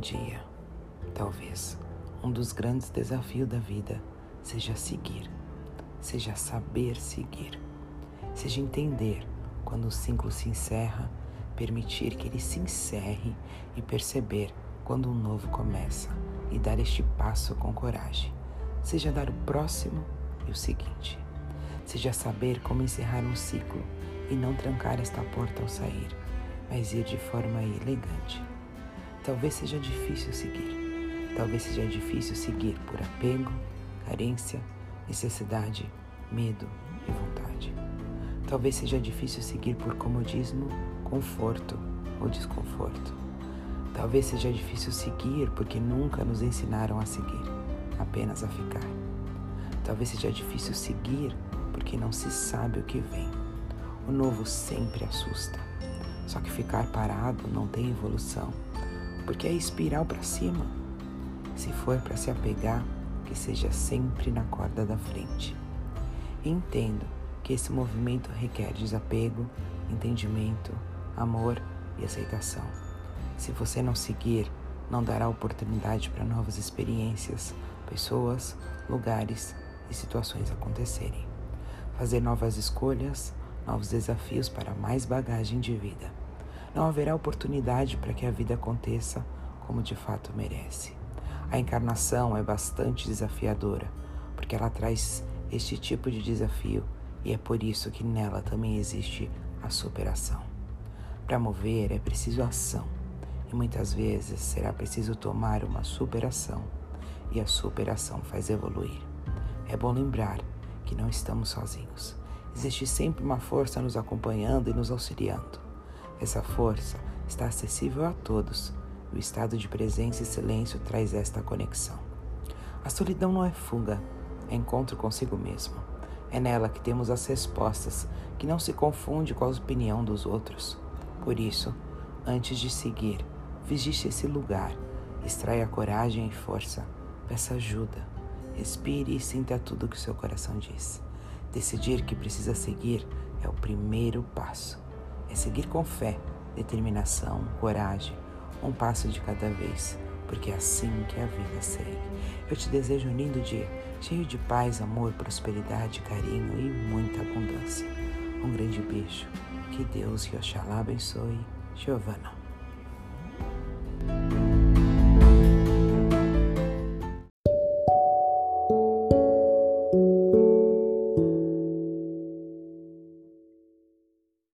dia, talvez, um dos grandes desafios da vida seja seguir, seja saber seguir, seja entender quando o ciclo se encerra, permitir que ele se encerre e perceber quando um novo começa e dar este passo com coragem, seja dar o próximo e o seguinte, seja saber como encerrar um ciclo e não trancar esta porta ao sair, mas ir de forma elegante Talvez seja difícil seguir. Talvez seja difícil seguir por apego, carência, necessidade, medo e vontade. Talvez seja difícil seguir por comodismo, conforto ou desconforto. Talvez seja difícil seguir porque nunca nos ensinaram a seguir, apenas a ficar. Talvez seja difícil seguir porque não se sabe o que vem. O novo sempre assusta. Só que ficar parado não tem evolução porque é espiral para cima. Se for para se apegar, que seja sempre na corda da frente. Entendo que esse movimento requer desapego, entendimento, amor e aceitação. Se você não seguir, não dará oportunidade para novas experiências, pessoas, lugares e situações acontecerem. Fazer novas escolhas, novos desafios para mais bagagem de vida não haverá oportunidade para que a vida aconteça como de fato merece. A encarnação é bastante desafiadora, porque ela traz este tipo de desafio e é por isso que nela também existe a superação. Para mover é preciso ação e muitas vezes será preciso tomar uma superação e a superação faz evoluir. É bom lembrar que não estamos sozinhos. Existe sempre uma força nos acompanhando e nos auxiliando. Essa força está acessível a todos. O estado de presença e silêncio traz esta conexão. A solidão não é fuga, é encontro consigo mesmo. É nela que temos as respostas, que não se confunde com a opinião dos outros. Por isso, antes de seguir, vigiste esse lugar, extraia coragem e força, peça ajuda, respire e sinta tudo que seu coração diz. Decidir que precisa seguir é o primeiro passo é seguir com fé, determinação, coragem, um passo de cada vez, porque é assim que a vida segue. Eu te desejo um lindo dia, cheio de paz, amor, prosperidade, carinho e muita abundância. Um grande beijo. Que Deus e Oxalá abençoe. Giovana.